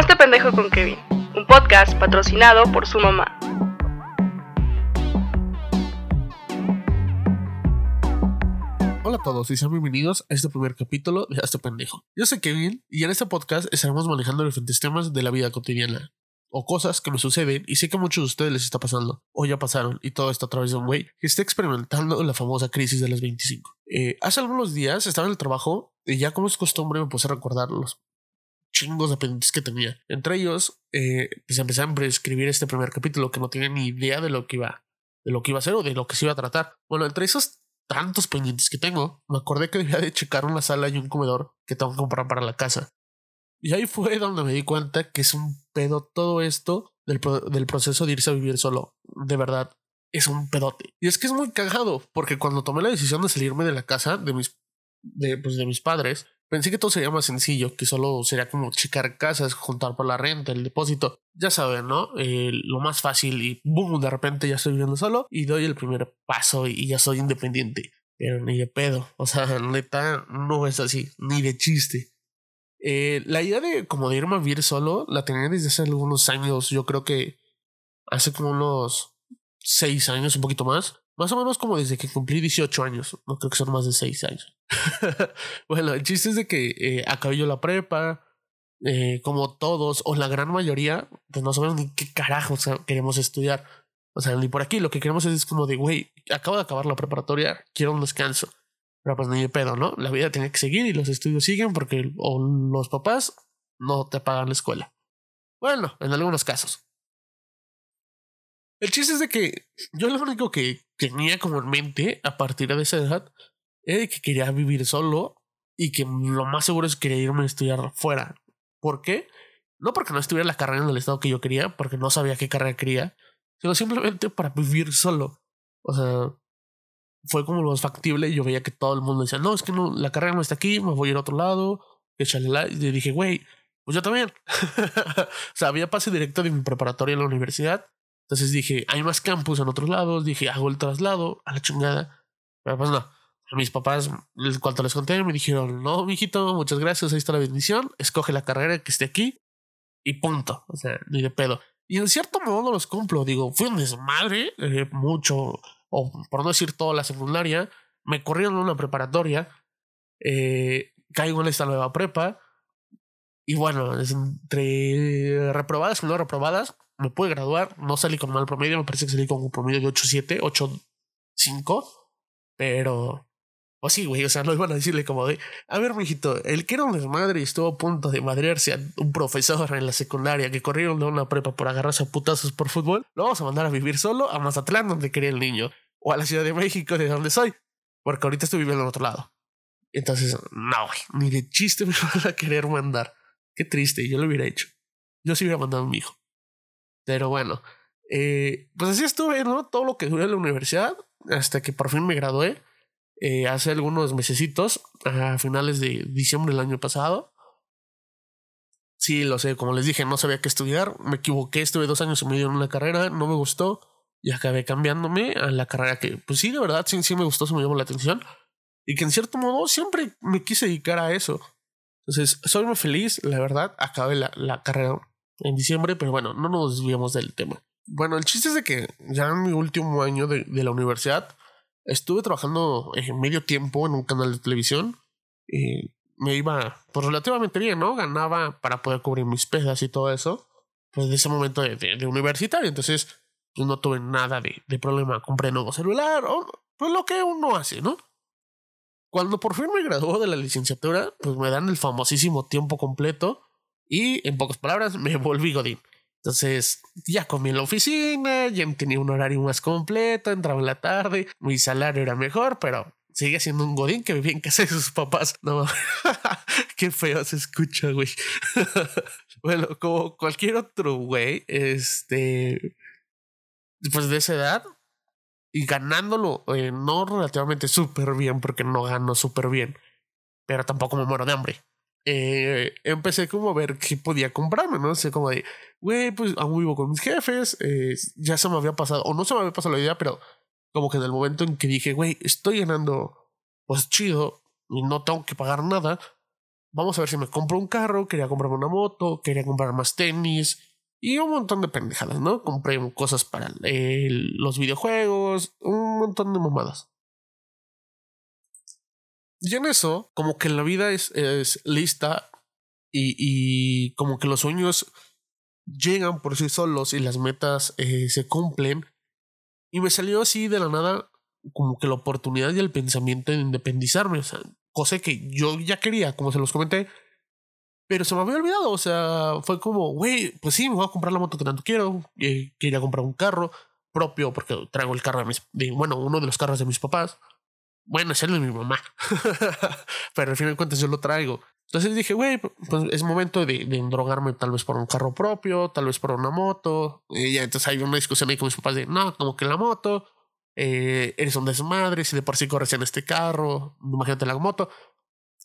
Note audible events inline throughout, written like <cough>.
Hazte pendejo con Kevin, un podcast patrocinado por su mamá. Hola a todos y sean bienvenidos a este primer capítulo de Hazte pendejo. Yo soy Kevin y en este podcast estaremos manejando diferentes temas de la vida cotidiana o cosas que me suceden y sé que a muchos de ustedes les está pasando o ya pasaron y todo esto a través de un güey que está experimentando la famosa crisis de las 25. Eh, hace algunos días estaba en el trabajo y ya como es costumbre me puse a recordar los chingos de pendientes que tenía. Entre ellos, eh, pues empecé a escribir este primer capítulo que no tenía ni idea de lo que iba, de lo que iba a hacer o de lo que se iba a tratar. Bueno, entre esos tantos pendientes que tengo, me acordé que debía de checar una sala y un comedor que tengo que comprar para la casa. Y ahí fue donde me di cuenta que es un pedo todo esto del, del proceso de irse a vivir solo. De verdad, es un pedote. Y es que es muy cagado, porque cuando tomé la decisión de salirme de la casa de mis, de, pues, de mis padres, pensé que todo sería más sencillo, que solo sería como checar casas, juntar por la renta, el depósito. Ya saben, ¿no? Eh, lo más fácil y boom, de repente ya estoy viviendo solo y doy el primer paso y ya soy independiente. Pero ni de pedo. O sea, <laughs> neta, no es así, ni de chiste. Eh, la idea de como de irme a vivir solo la tenía desde hace algunos años. Yo creo que hace como unos seis años, un poquito más. Más o menos como desde que cumplí 18 años. No creo que son más de seis años. <laughs> bueno, el chiste es de que eh, acabé yo la prepa. Eh, como todos, o la gran mayoría, pues no sabemos ni qué carajo queremos estudiar. O sea, ni por aquí. Lo que queremos es, como de, güey, acabo de acabar la preparatoria, quiero un descanso. Pero pues ni de pedo, ¿no? La vida tiene que seguir y los estudios siguen porque o los papás no te pagan la escuela. Bueno, en algunos casos. El chiste es de que yo lo único que tenía como en mente a partir de esa edad que quería vivir solo y que lo más seguro es que quería irme a estudiar fuera. ¿Por qué? No porque no estuviera la carrera en el estado que yo quería, porque no sabía qué carrera quería, sino simplemente para vivir solo. O sea, fue como lo más factible y yo veía que todo el mundo decía, no, es que no, la carrera no está aquí, me voy a ir a otro lado, que chalala. Y dije, güey, pues yo también. <laughs> o sea, había pase directo de mi preparatoria en la universidad. Entonces dije, hay más campus en otros lados. Dije, hago el traslado a la chingada. Pero pues no. Mis papás, cuando les conté, me dijeron, no, mijito, muchas gracias, ahí está la bendición. Escoge la carrera que esté aquí y punto. O sea, ni de pedo. Y en cierto modo los cumplo. Digo, fui un desmadre, eh, mucho o por no decir toda la secundaria, me corrieron una preparatoria, eh, caigo en esta nueva prepa, y bueno, entre reprobadas y no reprobadas, me pude graduar, no salí con mal promedio, me parece que salí con un promedio de 8.7, 8.5, pero... O sí, güey, o sea, no iban a decirle como de, a ver, mijito, el que era un desmadre y estuvo a punto de madrearse a un profesor en la secundaria que corrieron de una prepa por agarrarse a putazos por fútbol, lo vamos a mandar a vivir solo a Mazatlán, donde quería el niño, o a la Ciudad de México, de donde soy, porque ahorita estoy viviendo en otro lado. Entonces, no, güey, ni de chiste me <laughs> van a querer mandar. Qué triste, yo lo hubiera hecho. Yo sí hubiera mandado a mi hijo. Pero bueno, eh, pues así estuve, ¿no? Todo lo que duré en la universidad, hasta que por fin me gradué eh, hace algunos mesecitos, a finales de diciembre del año pasado. Sí, lo sé, como les dije, no sabía qué estudiar, me equivoqué, estuve dos años y medio en una carrera, no me gustó y acabé cambiándome a la carrera que, pues sí, de verdad, sí, sí me gustó, se me llamó la atención y que en cierto modo siempre me quise dedicar a eso. Entonces, soy muy feliz, la verdad, acabé la, la carrera en diciembre, pero bueno, no nos desviamos del tema. Bueno, el chiste es de que ya en mi último año de, de la universidad, Estuve trabajando en medio tiempo en un canal de televisión y me iba pues relativamente bien, ¿no? Ganaba para poder cubrir mis pesas y todo eso. Pues de ese momento de, de, universitario, entonces pues no tuve nada de, de problema. Compré nuevo celular o pues lo que uno hace, ¿no? Cuando por fin me graduó de la licenciatura, pues me dan el famosísimo tiempo completo y en pocas palabras me volví Godín. Entonces, ya comí en la oficina, ya tenía un horario más completo, entraba en la tarde, mi salario era mejor, pero sigue siendo un godín que vivía en casa de sus papás. No, <laughs> qué feo se escucha, güey. <laughs> bueno, como cualquier otro güey, este, después de esa edad, y ganándolo, eh, no relativamente súper bien, porque no gano súper bien, pero tampoco me muero de hambre eh, empecé como a ver qué podía comprarme, ¿no? sé, como de, güey, pues aún vivo con mis jefes, eh, ya se me había pasado, o no se me había pasado la idea, pero como que en el momento en que dije, güey, estoy ganando, pues chido, y no tengo que pagar nada, vamos a ver si me compro un carro, quería comprarme una moto, quería comprar más tenis y un montón de pendejadas, ¿no? Compré cosas para los videojuegos, un montón de mamadas. Y en eso, como que la vida es, es lista y, y, como que los sueños llegan por sí solos y las metas eh, se cumplen. Y me salió así de la nada como que la oportunidad y el pensamiento de independizarme. O sea, cosa que yo ya quería, como se los comenté. Pero se me había olvidado, o sea, fue como, güey, pues sí, me voy a comprar la moto que tanto quiero. Eh, quería comprar un carro propio porque traigo el carro de mis, de, bueno, uno de los carros de mis papás. Bueno, es el de mi mamá. <laughs> Pero al final de cuentas yo lo traigo. Entonces dije, güey, pues es momento de, de endrogarme tal vez por un carro propio, tal vez por una moto. Y ya entonces hay una discusión ahí con mis papás de, no, como que la moto, eh, eres un desmadre, si de por sí corres en este carro, imagínate la moto.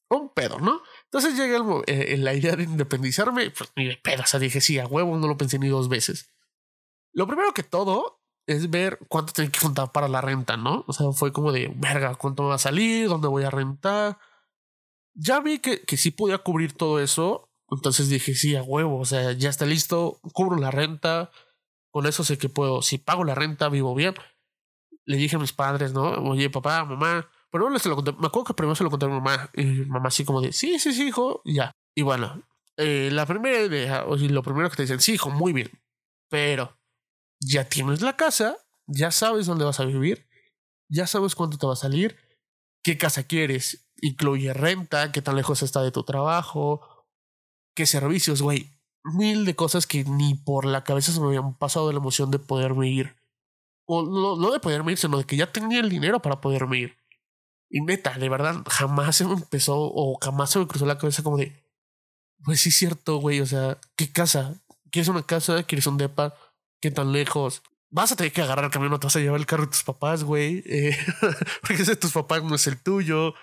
Un pedo, ¿no? Entonces llegué eh, la idea de independizarme, pues ni de pedo, o sea, dije, sí, a huevo, no lo pensé ni dos veces. Lo primero que todo es ver cuánto tengo que juntar para la renta, ¿no? O sea, fue como de, verga, ¿cuánto me va a salir? ¿Dónde voy a rentar? Ya vi que, que sí podía cubrir todo eso, entonces dije, sí, a huevo, o sea, ya está listo, cubro la renta, con eso sé que puedo, si pago la renta, vivo bien le dije a mis padres, ¿no? Oye, papá, mamá. Pero no se lo conté. Me acuerdo que primero se lo conté a mi mamá. Y mamá así como de, sí, sí, sí, hijo. Y ya. Y bueno, eh, la primera idea, o lo primero que te dicen, sí, hijo, muy bien. Pero ya tienes la casa, ya sabes dónde vas a vivir, ya sabes cuánto te va a salir, qué casa quieres, incluye renta, qué tan lejos está de tu trabajo, qué servicios, güey. Mil de cosas que ni por la cabeza se me habían pasado de la emoción de poderme ir o no, de poderme ir, sino de que ya tenía el dinero para poderme ir. Y neta, de verdad, jamás se me empezó o jamás se me cruzó la cabeza como de, pues sí es cierto, güey, o sea, ¿qué casa? ¿Quieres una casa? ¿Quieres un depa? ¿Qué tan lejos? Vas a tener que agarrar el camión, no te vas a llevar el carro de tus papás, güey, eh, <laughs> porque ese de tus papás no es el tuyo.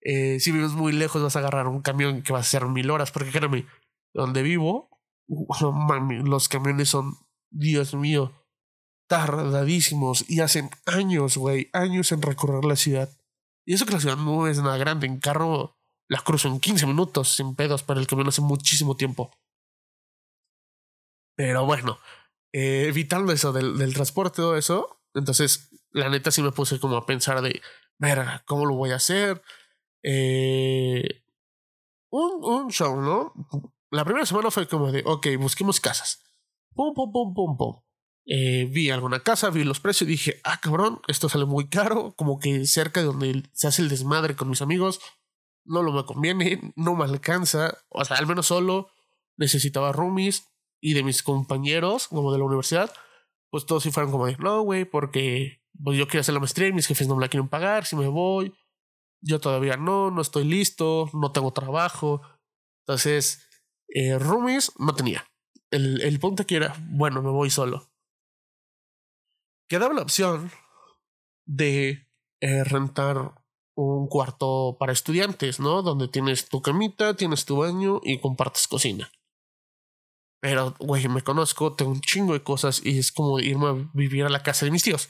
Eh, si vives muy lejos, vas a agarrar un camión que va a ser mil horas, porque créeme, donde vivo, <laughs> mami, los camiones son, Dios mío, tardadísimos y hacen años, güey, años en recorrer la ciudad. Y eso que la ciudad no es nada grande, en carro la cruzo en 15 minutos sin pedos, para el camino hace muchísimo tiempo. Pero bueno, eh, evitando eso del, del transporte, todo eso, entonces la neta sí me puse como a pensar de, ver, ¿cómo lo voy a hacer? Eh, un, un show, ¿no? La primera semana fue como de, ok, busquemos casas. Pum, pum, pum, pum, pum. Eh, vi alguna casa, vi los precios y dije, ah, cabrón, esto sale muy caro, como que cerca de donde se hace el desmadre con mis amigos, no lo me conviene, no me alcanza, o sea, al menos solo necesitaba roomies y de mis compañeros, como de la universidad, pues todos si fueron como de, no, güey, porque pues yo quiero hacer la maestría y mis jefes no me la quieren pagar, si me voy, yo todavía no, no estoy listo, no tengo trabajo, entonces, eh, roomies no tenía. El, el punto que era, bueno, me voy solo quedaba la opción de eh, rentar un cuarto para estudiantes, ¿no? Donde tienes tu camita, tienes tu baño y compartes cocina. Pero, güey, me conozco, tengo un chingo de cosas y es como irme a vivir a la casa de mis tíos.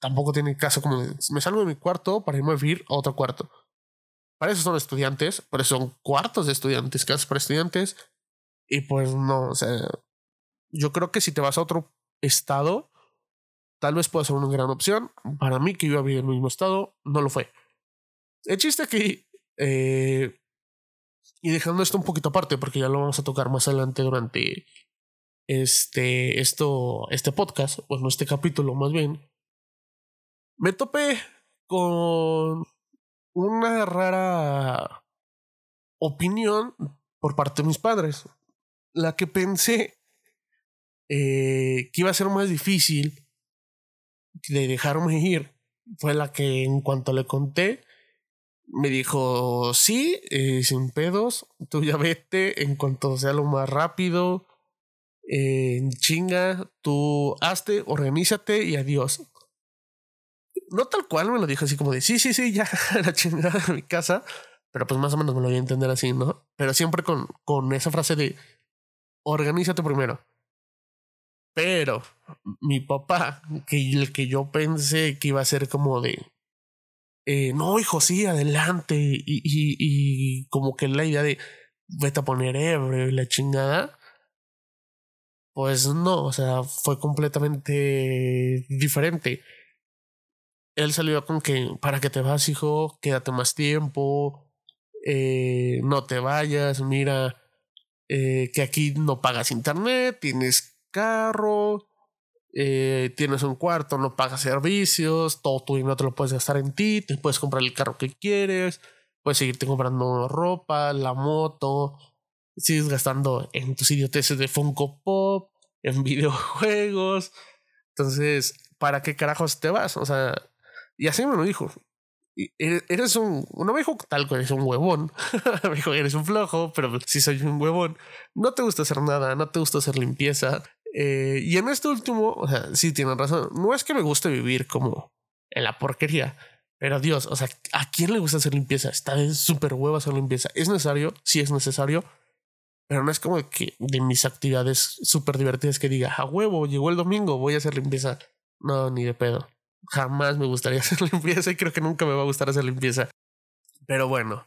tampoco tiene caso como me salgo de mi cuarto para irme a vivir a otro cuarto. Para eso son estudiantes, por eso son cuartos de estudiantes, casas para estudiantes. Y pues no, o sea, yo creo que si te vas a otro estado, Tal vez pueda ser una gran opción. Para mí, que iba a vivir en el mismo estado, no lo fue. El chiste aquí, eh, y dejando esto un poquito aparte, porque ya lo vamos a tocar más adelante durante este, esto, este podcast, bueno, este capítulo más bien, me topé con una rara opinión por parte de mis padres, la que pensé eh, que iba a ser más difícil de dejarme ir fue la que en cuanto le conté me dijo sí eh, sin pedos tú ya vete en cuanto sea lo más rápido en chinga tú hazte organízate y adiós no tal cual me lo dijo así como de sí sí sí ya <laughs> la chingada de mi casa pero pues más o menos me lo voy a entender así no pero siempre con con esa frase de organízate primero pero mi papá, que el que yo pensé que iba a ser como de, eh, no, hijo, sí, adelante. Y, y, y como que la idea de, vete a poner ebrio y la chingada. Pues no, o sea, fue completamente diferente. Él salió con que para que te vas, hijo, quédate más tiempo, eh, no te vayas, mira, eh, que aquí no pagas internet, tienes carro, eh, tienes un cuarto, no pagas servicios, todo tu dinero te lo puedes gastar en ti, te puedes comprar el carro que quieres, puedes seguirte comprando ropa, la moto, sigues gastando en tus idioteces de Funko Pop, en <laughs> videojuegos. Entonces, ¿para qué carajos te vas? O sea, y así me lo dijo. Eres un, no me dijo tal que eres un huevón, <laughs> me dijo eres un flojo, pero sí soy un huevón. No te gusta hacer nada, no te gusta hacer limpieza. Eh, y en este último, o sea, sí tienen razón. No es que me guste vivir como en la porquería, pero Dios, o sea, ¿a quién le gusta hacer limpieza? Está de súper huevo hacer limpieza. ¿Es necesario? Sí es necesario. Pero no es como que de mis actividades súper divertidas que diga, a huevo, llegó el domingo, voy a hacer limpieza. No, ni de pedo. Jamás me gustaría <laughs> hacer limpieza y creo que nunca me va a gustar hacer limpieza. Pero bueno,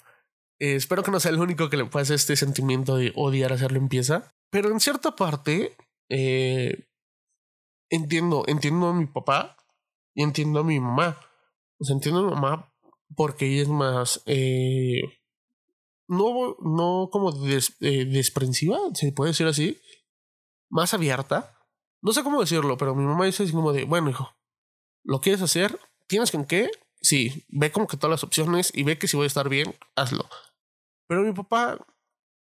eh, espero que no sea el único que le pase este sentimiento de odiar hacer limpieza. Pero en cierta parte, eh, entiendo, entiendo a mi papá y entiendo a mi mamá. O sea, entiendo a mi mamá porque ella es más, eh, no, no como eh, desprensiva, se puede decir así, más abierta. No sé cómo decirlo, pero mi mamá dice así como de, bueno, hijo, ¿lo quieres hacer? ¿Tienes con qué? Sí, ve como que todas las opciones y ve que si voy a estar bien, hazlo. Pero mi papá,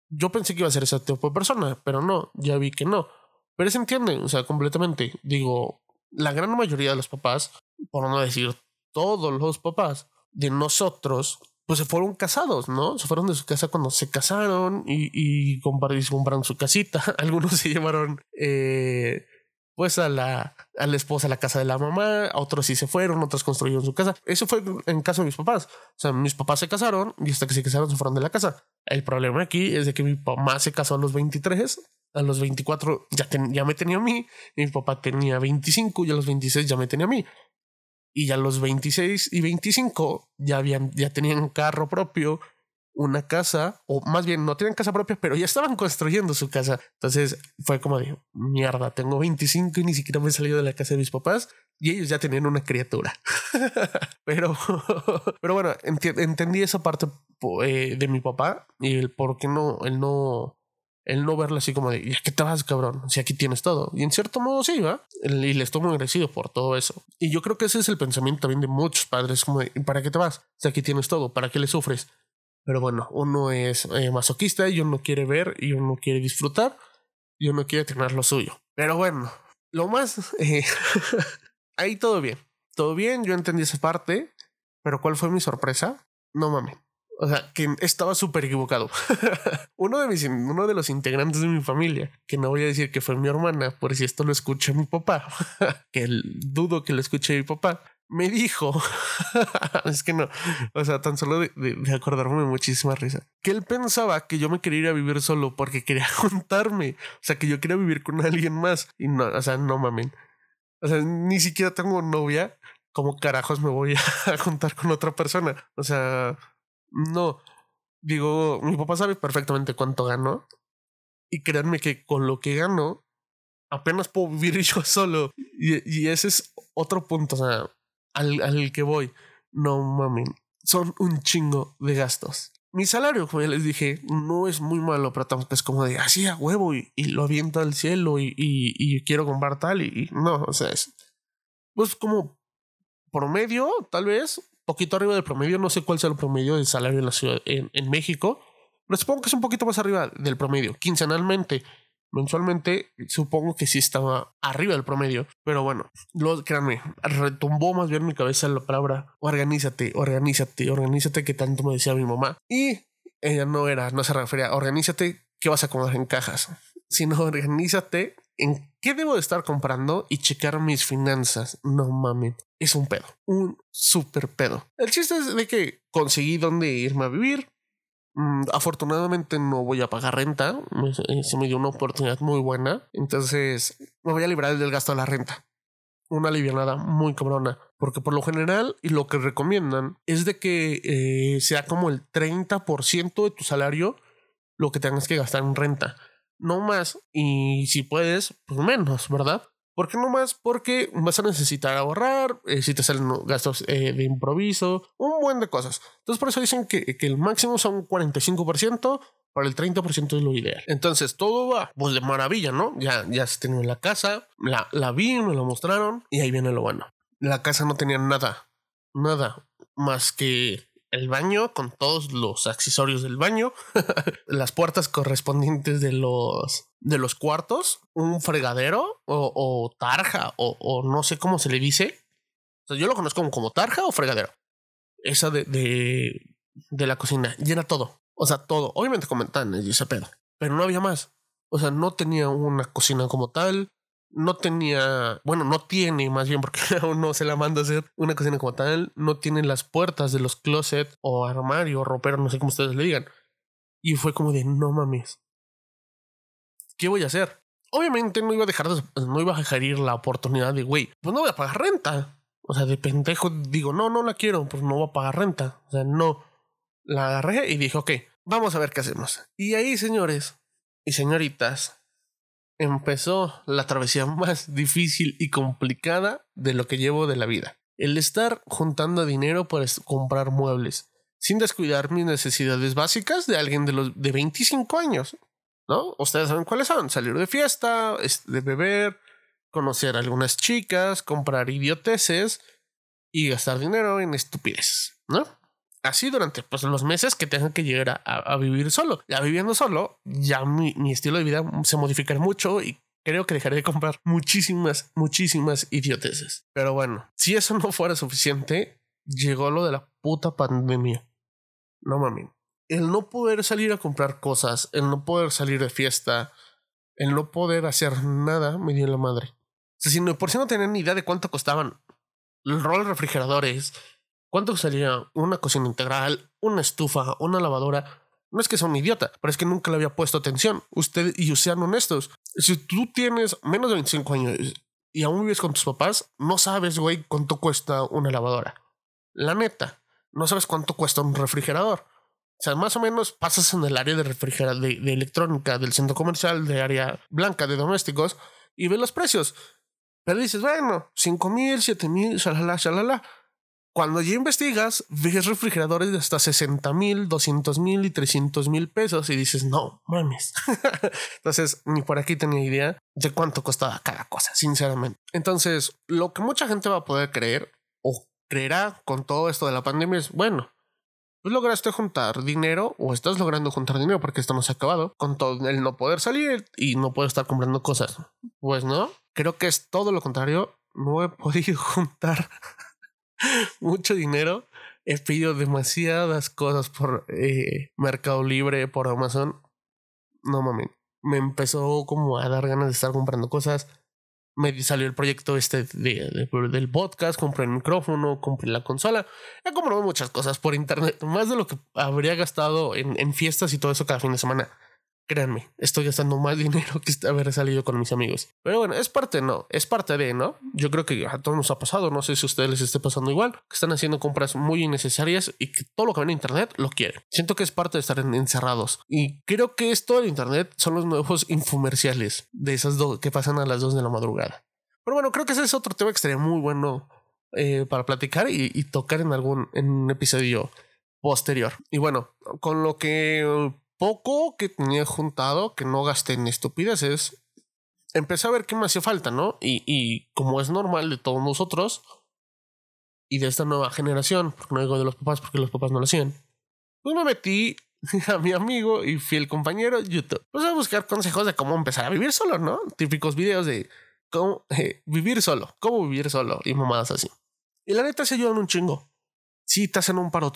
yo pensé que iba a ser ese tipo de persona, pero no, ya vi que no. Pero se entiende, o sea, completamente. Digo, la gran mayoría de los papás, por no decir todos los papás de nosotros, pues se fueron casados, ¿no? Se fueron de su casa cuando se casaron y, y, compraron su casita. <laughs> Algunos se llevaron eh, pues a la, a la esposa a la casa de la mamá, otros sí se fueron, otros construyeron su casa. Eso fue en caso de mis papás. O sea, mis papás se casaron y hasta que se casaron se fueron de la casa. El problema aquí es de que mi mamá se casó a los 23, a los 24 ya, ya me tenía a mí, mi papá tenía 25 y a los 26 ya me tenía a mí. Y ya a los 26 y 25 ya, habían, ya tenían carro propio, una casa, o más bien no tenían casa propia, pero ya estaban construyendo su casa. Entonces fue como de mierda, tengo 25 y ni siquiera me he salido de la casa de mis papás y ellos ya tenían una criatura. <laughs> pero, <laughs> pero bueno, entendí esa parte eh, de mi papá y el por qué no, él no, el no verlo así como de, ¿ya qué te vas, cabrón? Si aquí tienes todo. Y en cierto modo sí, ¿va? Y le estoy muy agradecido por todo eso. Y yo creo que ese es el pensamiento también de muchos padres, como de, ¿para qué te vas? Si aquí tienes todo, ¿para qué le sufres? Pero bueno, uno es eh, masoquista y uno quiere ver y uno quiere disfrutar y uno quiere tener lo suyo. Pero bueno, lo más... Eh, <laughs> ahí todo bien. Todo bien, yo entendí esa parte, pero ¿cuál fue mi sorpresa? No mames. O sea, que estaba súper equivocado. <laughs> uno, de mis, uno de los integrantes de mi familia, que no voy a decir que fue mi hermana, por si esto lo escucha mi papá, <laughs> que dudo que lo escuche mi papá, me dijo, <laughs> es que no, o sea, tan solo de, acordarme muchísima risa, que él pensaba que yo me quería ir a vivir solo porque quería <laughs> juntarme, o sea, que yo quería vivir con alguien más, y no, o sea, no mamen, o sea, ni siquiera tengo novia, ¿cómo carajos me voy <laughs> a juntar con otra persona? O sea, no. Digo, mi papá sabe perfectamente cuánto gano. Y créanme que con lo que gano, apenas puedo vivir yo solo. Y, ese es otro punto, o sea, al, al que voy. No mamen, son un chingo de gastos. Mi salario, como ya les dije, no es muy malo, pero tampoco es como de así a huevo y, lo aviento al cielo y, y, y quiero comprar tal y, no, o sea, es pues como promedio, tal vez, poquito arriba del promedio. No sé cuál sea el promedio del salario en la ciudad en, en México. Pero supongo que es un poquito más arriba del promedio. Quincenalmente, mensualmente, supongo que sí estaba arriba del promedio. Pero bueno, lo, créanme, retumbó más bien en mi cabeza la palabra organízate, organízate, organízate, que tanto me decía mi mamá. Y ella no era, no se refería a organízate que vas a acomodar en cajas, sino organízate en qué debo de estar comprando y checar mis finanzas. No mames, es un pedo, un super pedo. El chiste es de que conseguí dónde irme a vivir. Mm, afortunadamente no voy a pagar renta, eh, se me dio una oportunidad muy buena, entonces me voy a librar del gasto de la renta. Una alivianada muy cabrona, porque por lo general y lo que recomiendan es de que eh, sea como el 30% de tu salario lo que tengas que gastar en renta. No más. Y si puedes, pues menos, ¿verdad? ¿Por qué no más? Porque vas a necesitar ahorrar, eh, si te salen gastos eh, de improviso, un buen de cosas. Entonces por eso dicen que, que el máximo son 45%, para el 30% es lo ideal. Entonces todo va pues de maravilla, ¿no? Ya, ya se tenía en la casa, la, la vi, me lo mostraron y ahí viene lo bueno. La casa no tenía nada, nada más que el baño con todos los accesorios del baño, <laughs> las puertas correspondientes de los de los cuartos, un fregadero o, tarja o, no sé cómo se le dice. Yo lo conozco como, como tarja o fregadero. Esa de, de, de la cocina llena todo. O sea, todo. Obviamente con ventanas y ese pedo. Pero no había más. O sea, no tenía una cocina como tal. No tenía, bueno, no tiene más bien porque <laughs> aún no se la manda a hacer una cocina como tal. No tiene las puertas de los closet o armario o ropero, no sé cómo ustedes le digan. Y fue como de, no mames. ¿Qué voy a hacer? Obviamente no iba a dejar, no iba a dejar ir la oportunidad de, güey, pues no voy a pagar renta. O sea, de pendejo digo, no, no la quiero, pues no voy a pagar renta. O sea, no la agarré y dije, ok, vamos a ver qué hacemos. Y ahí, señores y señoritas, empezó la travesía <laughs> más difícil y complicada de lo que llevo de la vida. El estar juntando dinero para comprar muebles, sin descuidar mis necesidades básicas de alguien de los de 25 años. ¿No? Ustedes saben cuáles son. Salir de fiesta, de beber, conocer a algunas chicas, comprar idioteces y gastar dinero en estupideces, ¿no? Así durante pues, los meses que tenga que llegar a, vivir solo. Ya viviendo solo, ya mi, estilo de vida se modificará mucho y creo que dejaré de comprar muchísimas, muchísimas idioteces. Pero bueno, si eso no fuera suficiente, llegó lo de la puta pandemia. No mami. El no poder salir a comprar cosas, el no poder salir de fiesta, el no poder hacer nada, me dio la madre. Si no, por si no tenían ni idea de cuánto costaban el rol de refrigeradores, ¿Cuánto salía una cocina integral, una estufa, una lavadora? No es que sea un idiota, pero es que nunca le había puesto atención. Ustedes, y sean honestos, si tú tienes menos de 25 años y aún vives con tus papás, no sabes, güey, cuánto cuesta una lavadora. La neta, no sabes cuánto cuesta un refrigerador. O sea, más o menos pasas en el área de refrigerador, de, electrónica, del centro comercial, de área blanca, de domésticos, y ves los precios. Pero dices, bueno, 5 mil, 7 mil, shalala, shalala. Cuando ya investigas, ves refrigeradores de hasta 60 mil, 200 mil y 300 mil pesos y dices, no mames. <laughs> Entonces, ni por aquí tenía idea de cuánto costaba cada cosa, sinceramente. Entonces, lo que mucha gente va a poder creer o creerá con todo esto de la pandemia es, bueno, pues lograste juntar dinero o estás logrando juntar dinero porque esto acabado con todo el no poder salir y no poder estar comprando cosas. Pues no, creo que es todo lo contrario. No he podido <laughs> juntar <laughs> mucho dinero. He pedido demasiadas cosas por eh, Mercado Libre, por Amazon. No mames. Me empezó como a dar ganas de estar comprando cosas. Me salió el proyecto este de, del podcast, compré el micrófono, compré la consola. He comprado muchas cosas por internet, más de lo que habría gastado en, en fiestas y todo eso cada fin de semana. Créanme, estoy gastando más <laughs> dinero que haber salido con mis amigos. Pero bueno, es parte, no, es parte de, ¿no? Yo creo que a todos nos ha pasado, no sé si a ustedes les esté pasando igual, que están haciendo compras muy innecesarias y que todo lo que ven en Internet lo quieren. Siento que es parte de estar encerrados. Y creo que esto en Internet son los nuevos <laughs> infomerciales de esas dos que pasan a las dos de la madrugada. Pero bueno, creo que ese es otro tema que estaría muy bueno eh, para platicar y, y tocar en algún en un episodio posterior. Y bueno, con lo que poco que tenía juntado, que no gasté en estupideces, empecé a ver qué me hacía falta, ¿no? Y, y como es normal de todos nosotros y de esta nueva generación, porque no digo de los papás porque los papás no lo hacían, pues me metí <laughs> a mi amigo y fiel compañero YouTube. Pues a buscar consejos de cómo empezar a vivir solo, ¿no? Típicos videos de cómo <laughs> eh, vivir solo, cómo vivir solo y mamadas así. Y la neta se ayudan un chingo. Sí, te hacen un paro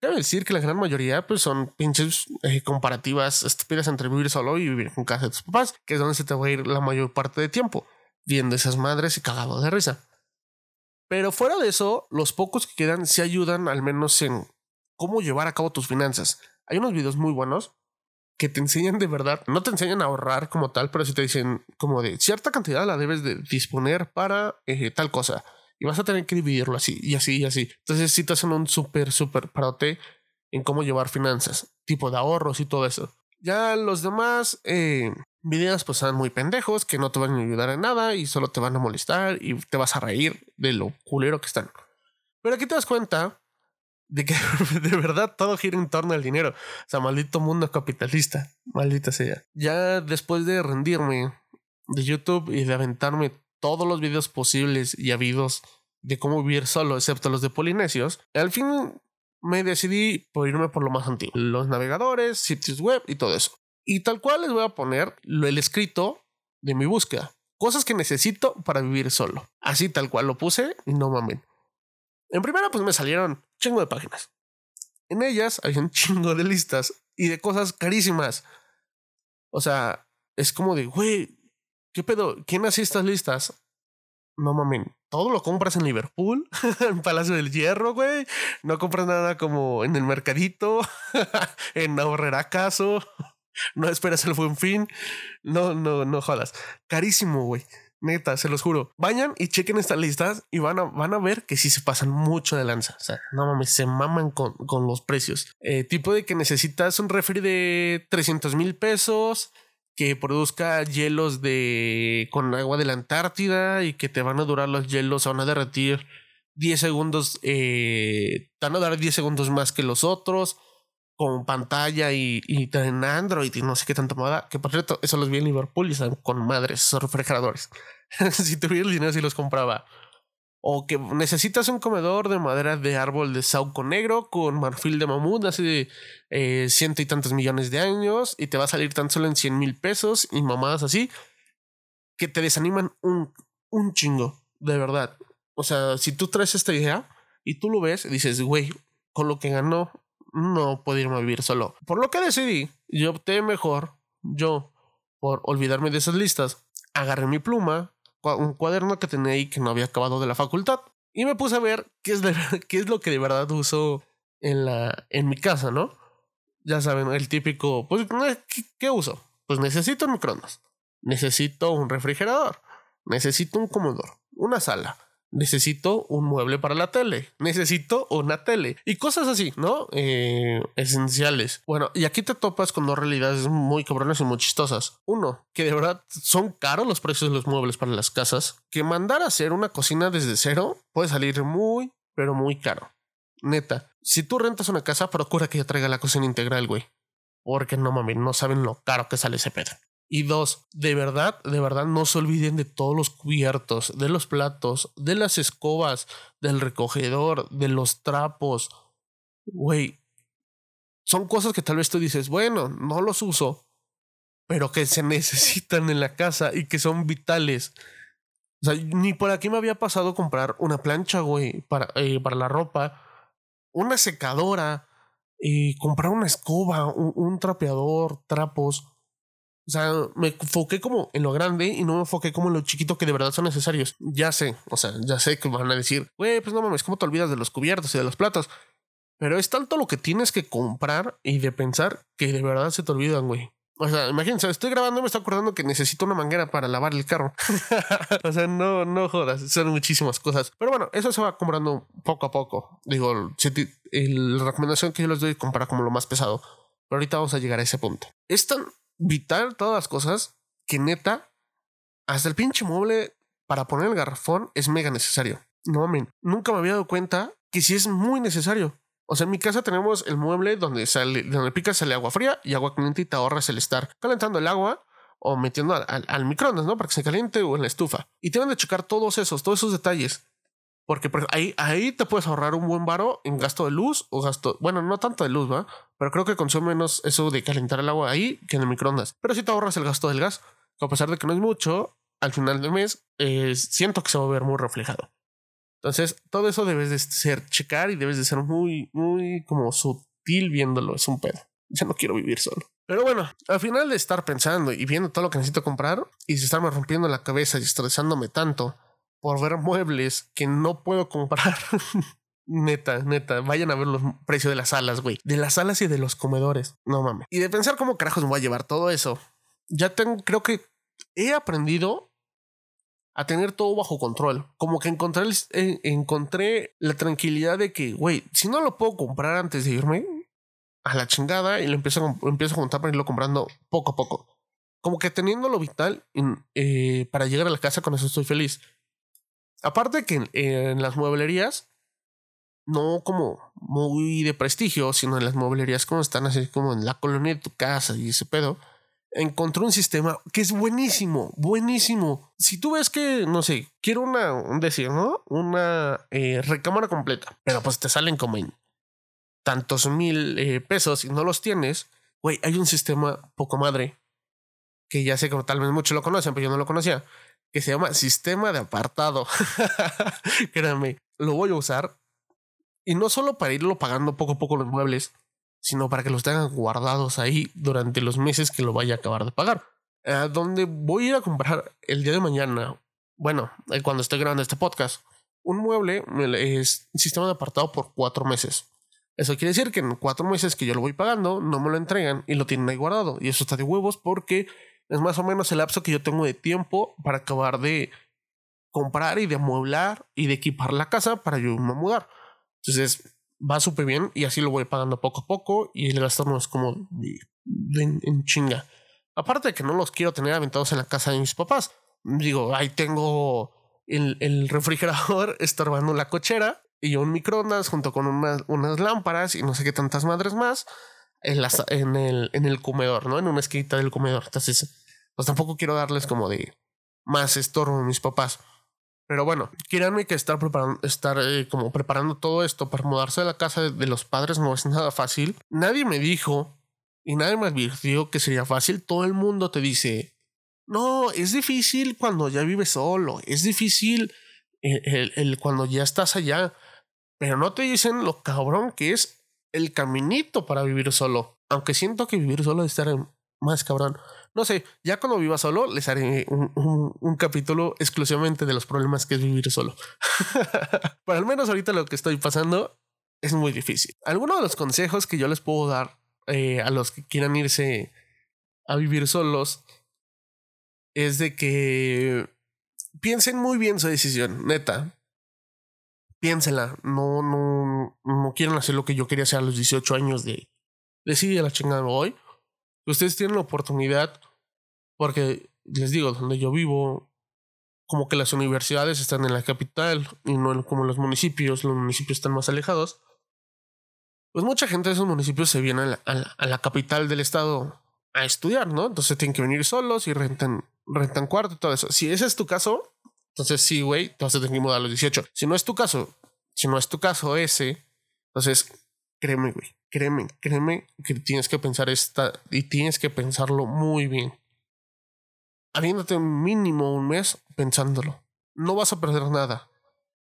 Debo decir que la gran mayoría pues son pinches eh, comparativas estúpidas entre vivir solo y vivir con casa de tus papás, que es donde se te va a ir la mayor parte de tiempo, viendo esas madres y cagado de risa. Pero fuera de eso, los pocos que quedan sí ayudan al menos en cómo llevar a cabo tus finanzas. Hay unos videos muy buenos que te enseñan de verdad, no te enseñan a ahorrar como tal, pero sí te dicen como de cierta cantidad la debes de disponer para eh, tal cosa y vas a tener que dividirlo así y así y así. Entonces, si te hacen un súper, súper parote en cómo llevar finanzas, tipo de ahorros y todo eso. Ya los demás eh, videos pues son muy pendejos, que no te van a ayudar en nada y solo te van a molestar y te vas a reír de lo culero que están. Pero aquí te das cuenta de que <laughs> de verdad todo gira en torno al dinero. O sea, maldito mundo capitalista. Maldita sea. Ya después de rendirme de YouTube y de aventarme todos los videos posibles y habidos de cómo vivir solo, excepto los de polinesios, al fin me decidí por irme por lo más antiguo. Los navegadores, sitios web y todo eso. Y tal cual les voy a poner el escrito de mi búsqueda. Cosas que necesito para vivir solo. Así tal cual lo puse y no mamen. En primera, pues me salieron chingo de páginas. En ellas hay un <laughs> chingo de listas y de cosas carísimas. O sea, es como de, güey, ¿qué pedo? ¿Quién hace estas listas? No mamen, todo lo compras en Liverpool, <laughs> en Palacio del Hierro, güey. No compras nada como en el mercadito, <laughs> en Ahorrera acaso. No esperas el buen fin. No, no, no jodas. Carísimo, güey. Neta, se los juro. Vayan y chequen estas listas y van a, van a ver que sí se pasan mucho de lanza. O sea, no mames, se maman con, con los precios. Eh, tipo de que necesitas un refri de 300 mil pesos que produzca hielos de con agua de la Antártida y que te van a durar los hielos, van a derretir 10 segundos, eh, van a dar 10 segundos más que los otros con pantalla y, y en Android y no sé qué tanta moda. Que por cierto, eso los vi en Liverpool y están con madres esos refrigeradores. <laughs> si tuviera el dinero, si los compraba. O que necesitas un comedor de madera de árbol de sauco negro con marfil de mamut hace eh, ciento y tantos millones de años y te va a salir tan solo en 100 mil pesos y mamadas así que te desaniman un, un chingo, de verdad. O sea, si tú traes esta idea y tú lo ves, dices, güey, con lo que ganó no puedo irme a vivir solo. Por lo que decidí, yo opté mejor, yo, por olvidarme de esas listas, agarré mi pluma, un cuaderno que tenía ahí que no había acabado de la facultad, y me puse a ver qué es, <laughs> qué es lo que de verdad uso en, la, en mi casa, ¿no? Ya saben, el típico, pues, ¿qué, qué uso? Pues necesito un microondas, necesito un refrigerador, necesito un comedor, una sala, necesito un mueble para la tele, necesito una tele y cosas así, ¿no? Eh, esenciales. Bueno, y aquí te topas con dos realidades muy cabronas y muy chistosas. Uno, que de verdad son caros los precios de los muebles para las casas, que mandar a hacer una cocina desde cero puede salir muy, pero muy caro. Neta, si tú rentas una casa, procura que ya traiga la cocina integral, güey. Porque no mames, no saben lo caro que sale ese pedo. Y dos, de verdad, de verdad, no se olviden de todos los cubiertos, de los platos, de las escobas, del recogedor, de los trapos. Güey, son cosas que tal vez tú dices, bueno, no los uso, pero que se <laughs> necesitan en la casa y que son vitales. O sea, ni por aquí me había pasado comprar una plancha, güey, para, eh, para la ropa, una secadora, y comprar una escoba, un trapeador, trapos. O sea, me enfoqué como en lo grande y no me enfoqué como en lo chiquito que de verdad son necesarios. Ya sé, o sea, ya sé que van a decir, güey, pues no mames, ¿cómo te olvidas de los cubiertos y de los platos? Pero es tanto lo que tienes que comprar y de pensar que de verdad se te olvidan, güey. O sea, imagínense, estoy grabando y me está acordando que necesito una manguera para lavar el carro. <laughs> o sea, no, no jodas, son muchísimas cosas. Pero bueno, eso se va comprando poco a poco. Digo, la recomendación que yo les doy compara como lo más pesado. Pero ahorita vamos a llegar a ese punto. Es tan vital todas las cosas que neta, hasta el pinche mueble para poner el garrafón es mega necesario. No, mames, nunca me había dado cuenta que sí es muy necesario. O sea, en mi casa tenemos el mueble donde sale, donde pica sale agua fría y agua caliente y te ahorras el estar calentando el agua o metiendo al, al microondas, ¿no? Para que se caliente o en la estufa. Y tienen de checar todos esos, todos esos detalles. Porque ahí, ahí te puedes ahorrar un buen varo en gasto de luz o gasto, bueno, no tanto de luz, ¿va? Pero creo que consume menos eso de calentar el agua ahí que en el microondas. Pero si te ahorras el gasto del gas, a pesar de que no es mucho, al final del mes eh, siento que se va a ver muy reflejado. Entonces, todo eso debes de ser checar y debes de ser muy, muy como sutil viéndolo. Es un pedo. Ya no quiero vivir solo. Pero bueno, al final de estar pensando y viendo todo lo que necesito comprar y estarme rompiendo la cabeza y estresándome tanto, por ver muebles que no puedo comprar. <laughs> neta, neta, vayan a ver los precios de las salas, güey. De las salas y de los comedores. No mames. Y de pensar cómo carajos me voy a llevar todo eso. Ya tengo, creo que he aprendido a tener todo bajo control. Como que encontré, eh, encontré la tranquilidad de que, güey, si no lo puedo comprar antes de irme, a la chingada y lo empiezo empiezo a juntar para irlo comprando poco a poco. Como que teniendo lo vital eh, para llegar a la casa, con eso estoy feliz. Aparte que en, las mueblerías, no como muy de prestigio, sino en las mueblerías como están así como en la colonia de tu casa y ese pedo, encontré un sistema que es buenísimo, buenísimo. Si tú ves que, no sé, quiero una, un decir, ¿no? Una eh, recámara completa, pero pues te salen como en tantos mil eh, pesos y no los tienes, güey, hay un sistema poco madre que ya sé que tal vez muchos lo conocen, pero yo no lo conocía, que se llama sistema de apartado. <laughs> Créanme, lo voy a usar y no solo para irlo pagando poco a poco los muebles, sino para que los tengan guardados ahí durante los meses que lo vaya a acabar de pagar. A donde voy a ir a comprar el día de mañana, bueno, eh, cuando esté grabando este podcast, un mueble es sistema de apartado por cuatro meses. Eso quiere decir que en cuatro meses que yo lo voy pagando, no me lo entregan y lo tienen ahí guardado. Y eso está de huevos porque es más o menos el lapso que yo tengo de tiempo para acabar de comprar y de amueblar y de equipar la casa para yo me mudar. Entonces va súper bien y así lo voy pagando poco a poco y el gasto no es como en, chinga. Aparte de que no los quiero tener aventados en la casa de mis papás. Digo, ahí tengo el, el refrigerador <laughs> estorbando la cochera y un microondas junto con unas, unas lámparas y no sé qué tantas madres más en, el, en el comedor, ¿no? En una esquina del comedor. Entonces, pues tampoco quiero darles como de más estorbo a mis papás. Pero bueno, créanme que estar preparando, estar eh, como preparando todo esto para mudarse a la casa de, los padres no es nada fácil. Nadie me dijo y nadie me advirtió que sería fácil. Todo el mundo te dice, no, es difícil cuando ya vives solo, es difícil el, el cuando ya estás allá. Pero no te dicen lo cabrón que es el caminito para vivir solo. Aunque siento que vivir solo es estar más cabrón. No sé, ya cuando viva solo les haré un, un, capítulo exclusivamente de los problemas que es vivir solo. <laughs> Pero al menos ahorita lo que estoy pasando es muy difícil. Algunos de los consejos que yo les puedo dar eh, a los que quieran irse a vivir solos es de que piensen muy bien su decisión, neta piénsela, no, no, no quieren hacer lo que yo quería hacer a los 18 años de decide la chingada hoy. Ustedes tienen la oportunidad, porque les digo, donde yo vivo, como que las universidades están en la capital y no como los municipios, los municipios están más alejados. Pues mucha gente de esos municipios se viene a la, a la, capital del estado a estudiar, ¿no? Entonces tienen que venir solos y rentan, rentan cuarto y todo eso. Si ese es tu caso, entonces, sí, güey, te vas a tener que mudar a los 18. Si no es tu caso, si no es tu caso ese, entonces, créeme, güey, créeme, créeme que tienes que pensar esta y tienes que pensarlo muy bien. Habiéndote mínimo un mes pensándolo. No vas a perder nada.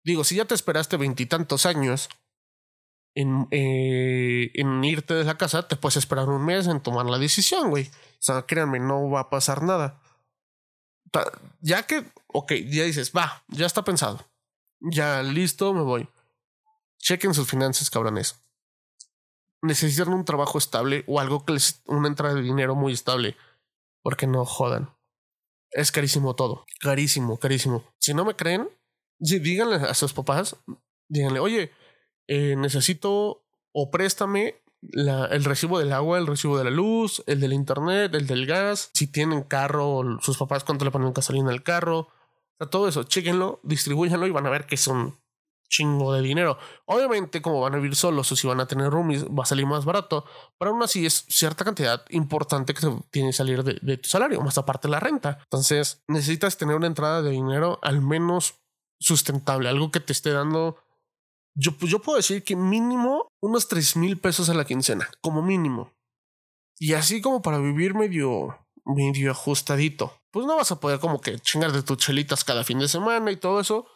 Digo, si ya te esperaste veintitantos años en, eh, en irte de la casa, te puedes esperar un mes en tomar la decisión, güey. O sea, créanme, no va a pasar nada ya que, ok, ya dices, va, ya está pensado. Ya listo, me voy. Chequen sus finanzas, cabrones. Necesitan un trabajo estable o algo que les, una entrada de dinero muy estable. Porque no jodan. Es carísimo todo. Carísimo, carísimo. Si no me creen, díganle a sus papás, díganle, oye, eh, necesito o préstame el recibo del agua, el recibo de la luz, el del internet, el del gas, si tienen carro, sus papás cuánto le ponen gasolina al carro, o sea, todo eso, chequenlo, distribuyanlo y van a ver que es un chingo de dinero. Obviamente, como van a vivir solos o si van a tener roomies, va a salir más barato, pero aún así es cierta cantidad importante que tiene que salir de, de tu salario, más aparte la renta. Entonces, necesitas tener una entrada de dinero al menos sustentable, algo que te esté dando yo, pues yo puedo decir que mínimo unos tres mil pesos a la quincena, como mínimo. Y así como para vivir medio, medio ajustadito. Pues no vas a poder como que chingar de tus chelitas cada fin de semana y todo eso.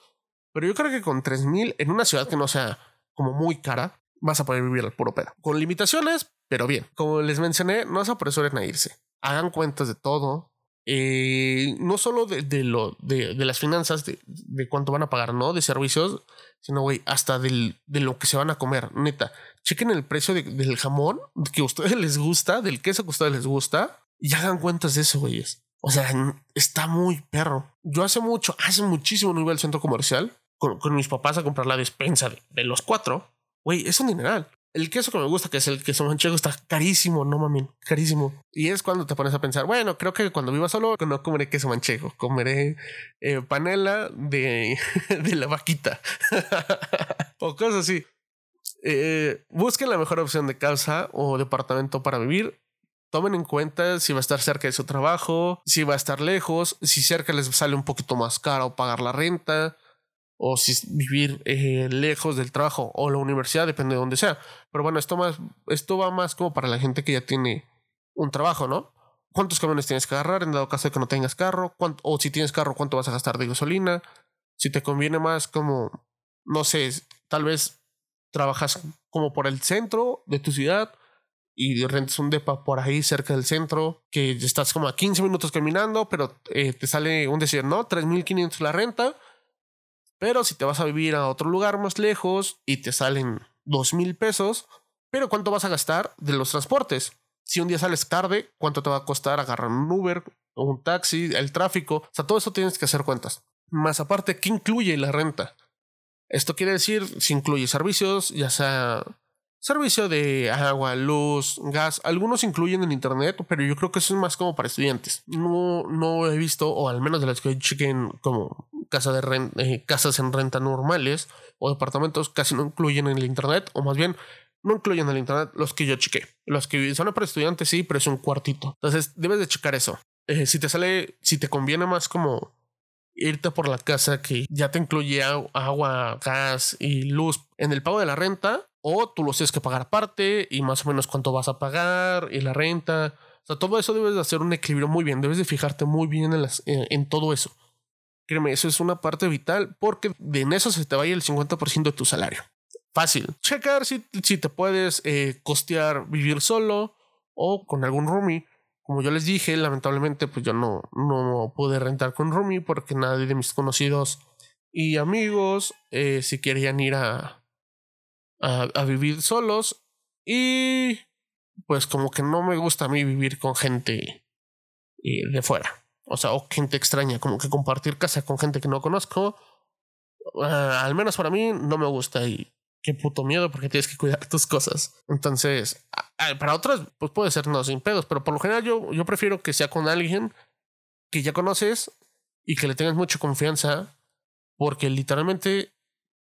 Pero yo creo que con tres mil en una ciudad que no sea como muy cara, vas a poder vivir al puro pedo. Con limitaciones, pero bien. Como les mencioné, no se apresuren a irse. Hagan cuentas de todo. Eh, no solo de, de lo, de, de, las finanzas, de, de cuánto van a pagar, ¿no? De servicios, sino, güey, hasta del, de lo que se van a comer, neta. Chequen el precio del jamón que a ustedes les gusta, del queso que a ustedes les gusta, y hagan cuentas de eso, güeyes. O sea, está muy perro. Yo hace mucho, hace muchísimo no iba al centro comercial con, mis papás a comprar la despensa de, de los cuatro. Güey, es un dineral. El queso que me gusta, que es el queso manchego, está carísimo, no mames, carísimo. Y es cuando te pones a pensar, bueno, creo que cuando viva solo no comeré queso manchego, comeré eh, panela de, <laughs> de la vaquita <laughs> o cosas así. Eh, busquen la mejor opción de casa o departamento para vivir. Tomen en cuenta si va a estar cerca de su trabajo, si va a estar lejos, si cerca les sale un poquito más caro pagar la renta o si vivir eh, lejos del trabajo o la universidad, depende de donde sea. Pero bueno, esto, más, esto va más como para la gente que ya tiene un trabajo, ¿no? ¿Cuántos camiones tienes que agarrar en dado caso de que no tengas carro? o si tienes carro, ¿cuánto vas a gastar de gasolina? Si te conviene más como, no sé, tal vez trabajas como por el centro de tu ciudad y rentas un depa por ahí cerca del centro, que estás como a 15 minutos caminando, pero eh, te sale un decir, ¿no? 3.500 la renta pero si te vas a vivir a otro lugar más lejos y te salen dos mil pesos, pero ¿cuánto vas a gastar de los transportes? Si un día sales tarde, ¿cuánto te va a costar agarrar un Uber o un taxi, el tráfico? O sea, todo eso tienes que hacer cuentas. Más aparte, ¿qué incluye la renta? Esto quiere decir si incluye servicios, ya sea servicio de agua, luz, gas. Algunos incluyen el internet, pero yo creo que eso es más como para estudiantes. No, no he visto, o al menos de las que chequen como casa de eh, casas en renta normales o departamentos casi no incluyen el internet, o más bien no incluyen el internet los que yo chequé. Los que son para estudiantes sí, pero es un cuartito. Entonces debes de checar eso. Eh, si te sale, si te conviene más como irte por la casa que ya te incluye agua, gas y luz en el pago de la renta, o tú los tienes que pagar aparte y más o menos cuánto vas a pagar y la renta. O sea, todo eso debes de hacer un equilibrio muy bien, debes de fijarte muy bien en, las, en todo eso. Créeme, eso es una parte vital porque en eso se te vaya el 50% de tu salario. Fácil. Checar si, si te puedes eh, costear vivir solo o con algún roomie. Como yo les dije, lamentablemente, pues yo no, no pude rentar con roomie porque nadie de mis conocidos y amigos eh, si querían ir a, a, vivir solos. Y pues como que no me gusta a mí vivir con gente eh, de fuera o sea, o gente extraña, como que compartir casa con gente que no conozco, ah, al menos para mí no me gusta y qué puto miedo porque tienes que cuidar tus cosas. Entonces, para otras, pues puede ser no sin pedos, pero por lo general yo, yo prefiero que sea con alguien que ya conoces y que le tengas mucha confianza, porque literalmente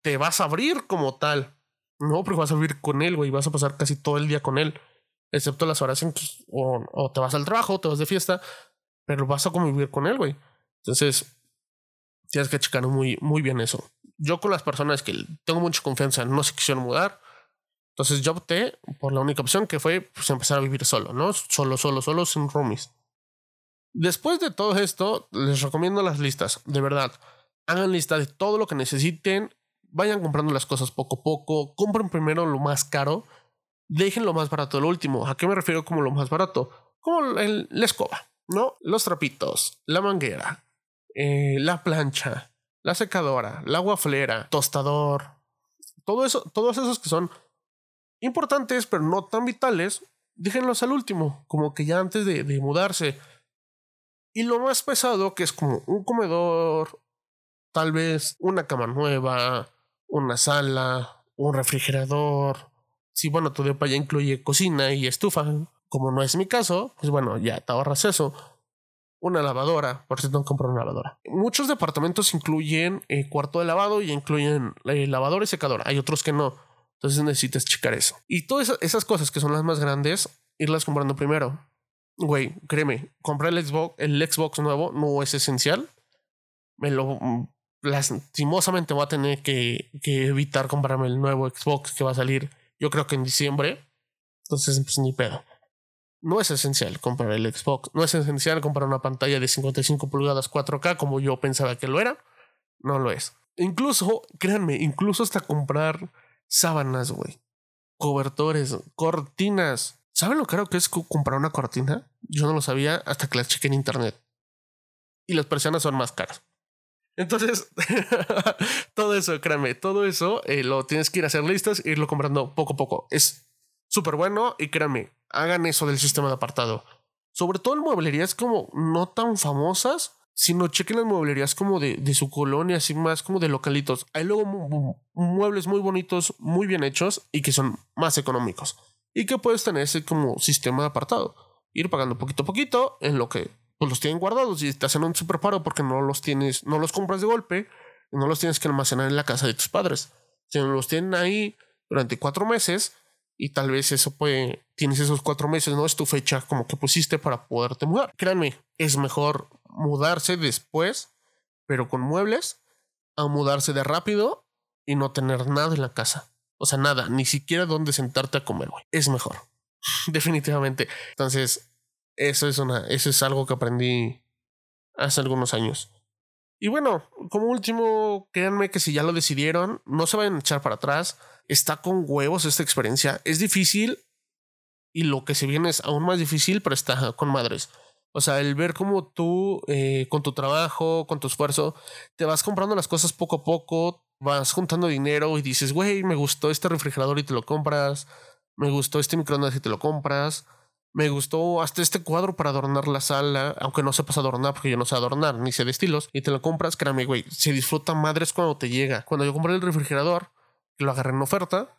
te vas a abrir como tal. No, porque vas a vivir con él, güey, vas a pasar casi todo el día con él, excepto las horas en que o, o te vas al trabajo, o te vas de fiesta, pero vas a convivir con él, güey. Entonces, tienes que checar muy, muy bien eso. Yo con las personas que tengo mucha confianza no se quisieron mudar. Entonces yo opté por la única opción que fue pues, empezar a vivir solo, ¿no? Solo, solo, solo, sin roomies. Después de todo esto, les recomiendo las listas, de verdad. Hagan lista de todo lo que necesiten, vayan comprando las cosas poco a poco, compren primero lo más caro, dejen lo más barato lo último. ¿A qué me refiero como lo más barato? Como el, la escoba. ¿no? Los trapitos, la manguera, eh, la plancha, la secadora, la guaflera, tostador, todo eso, todos esos que son importantes pero no tan vitales, déjenlos al último, como que ya antes de, de mudarse. Y lo más pesado, que es como un comedor, tal vez una cama nueva, una sala, un refrigerador. Si bueno, tu depa ya incluye cocina y estufa, como no es mi caso, pues bueno, ya te ahorras eso. Una lavadora, por si no compro una lavadora. Muchos departamentos incluyen eh, cuarto de lavado y incluyen eh, lavadora y secadora. Hay otros que no. Entonces necesitas checar eso. Y todas esas cosas que son las más grandes, irlas comprando primero. Güey, créeme, comprar el Xbox, el Xbox nuevo no es esencial. Me lo lastimosamente voy a tener que, evitar comprarme el nuevo Xbox que va a salir, yo creo que en diciembre. Entonces, pues ni pedo. No es esencial comprar el Xbox. No es esencial comprar una pantalla de 55 pulgadas 4K como yo pensaba que lo era. No lo es. Incluso, créanme, incluso hasta comprar sábanas, güey. Cobertores, cortinas. ¿Saben lo caro que es comprar una cortina? Yo no lo sabía hasta que las chequé en internet. Y las persianas son más caras. Entonces, <laughs> todo eso, créanme, todo eso eh, lo tienes que ir a hacer listas e irlo comprando poco a poco. Es súper bueno y créanme, hagan eso del sistema de apartado. Sobre todo en mueblerías como no tan famosas, sino chequen las mueblerías como de, su colonia, así más como de localitos. Hay luego muebles muy bonitos, muy bien hechos y que son más económicos. Y que puedes tener ese como sistema de apartado. Ir pagando poquito a poquito en lo que pues, los tienen guardados y te hacen un super paro porque no los tienes, no los compras de golpe y no los tienes que almacenar en la casa de tus padres. Sino los tienen ahí durante cuatro meses y tal vez eso puede, tienes esos cuatro meses, no es tu fecha como que pusiste para poderte mudar. Créanme, es mejor mudarse después, pero con muebles, a mudarse de rápido y no tener nada en la casa. O sea, nada, ni siquiera dónde sentarte a comer, güey. Es mejor. <laughs> Definitivamente. Entonces, eso es una, eso es algo que aprendí hace algunos años. Y bueno, como último, créanme que si ya lo decidieron, no se vayan a echar para atrás. Está con huevos esta experiencia. Es difícil y lo que se viene es aún más difícil, pero está con madres. O sea, el ver cómo tú, eh, con tu trabajo, con tu esfuerzo, te vas comprando las cosas poco a poco, vas juntando dinero y dices, güey, me gustó este refrigerador y te lo compras, me gustó este microondas y te lo compras, me gustó hasta este cuadro para adornar la sala, aunque no sepas adornar porque yo no sé adornar, ni sé de estilos, y te lo compras, créame, güey, se disfruta madres cuando te llega. Cuando yo compré el refrigerador, lo agarré en oferta,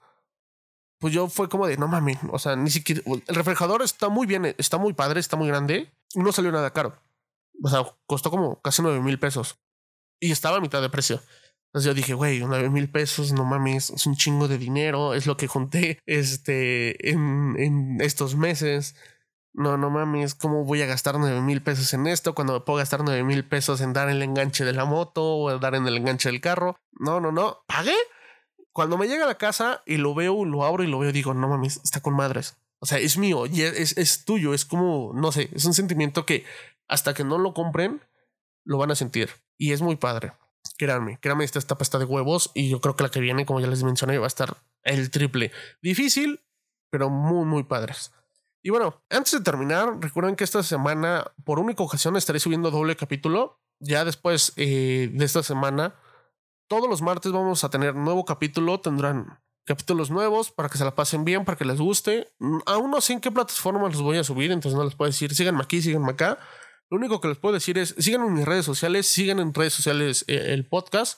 pues yo fue como de, no mames, o sea, ni siquiera, el refrigerador está muy bien, está muy padre, está muy grande, no salió nada caro. O sea, costó como casi nueve mil pesos. Y estaba a mitad de precio. Entonces yo dije, güey, nueve mil pesos, no mames, es un chingo de dinero, es lo que junté <laughs> este, en, en estos meses. No, no mames, ¿cómo voy a gastar nueve mil pesos en esto cuando me puedo gastar nueve mil pesos en dar el enganche de la moto o dar en el enganche del carro? No, no, no, pagué cuando me llega a la casa y lo veo, lo abro y lo veo, digo, no mames, está con madres. O sea, es mío y es, es, tuyo. Es como, no sé, es un sentimiento que hasta que no lo compren, lo van a sentir. Y es muy padre. Créanme, créanme, esta está pasta de huevos y yo creo que la que viene, como ya les mencioné, va a estar el triple. Difícil, pero muy, muy padres. Y bueno, antes de terminar, recuerden que esta semana, por única ocasión, estaré subiendo doble capítulo. Ya después eh, de esta semana, todos los martes vamos a tener nuevo capítulo, tendrán capítulos nuevos para que se la pasen bien, para que les guste. Aún no sé en qué plataforma los voy a subir, entonces no les puedo decir, síganme aquí, síganme acá. Lo único que les puedo decir es, síganme en mis redes sociales, sigan en redes sociales eh, el podcast.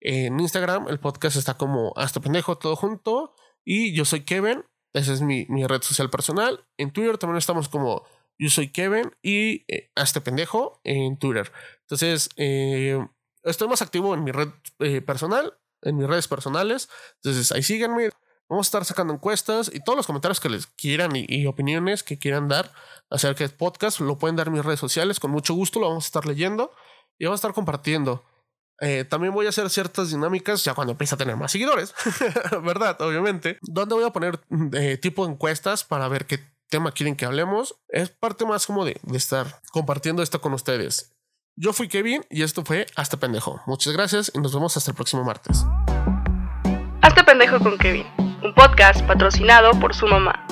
En Instagram el podcast está como hasta pendejo todo junto. Y yo soy Kevin, esa es mi, mi red social personal. En Twitter también estamos como yo soy Kevin y eh, hasta pendejo en Twitter. Entonces, eh, estoy más activo en mi red personal, en mis redes personales. Entonces ahí síganme. Vamos a estar sacando encuestas y todos los comentarios que les quieran y, opiniones que quieran dar acerca del podcast lo pueden dar en mis redes sociales. Con mucho gusto lo vamos a estar leyendo y vamos a estar compartiendo. Eh, también voy a hacer ciertas dinámicas ya cuando empiece a tener más seguidores, <laughs> ¿verdad? Obviamente. Donde voy a poner eh, tipo encuestas para ver qué tema quieren que hablemos. Es parte más como de, de estar compartiendo esto con ustedes. Yo fui Kevin y esto fue Hasta Pendejo. Muchas gracias y nos vemos hasta el próximo martes. Hasta Pendejo con Kevin, un podcast patrocinado por su mamá.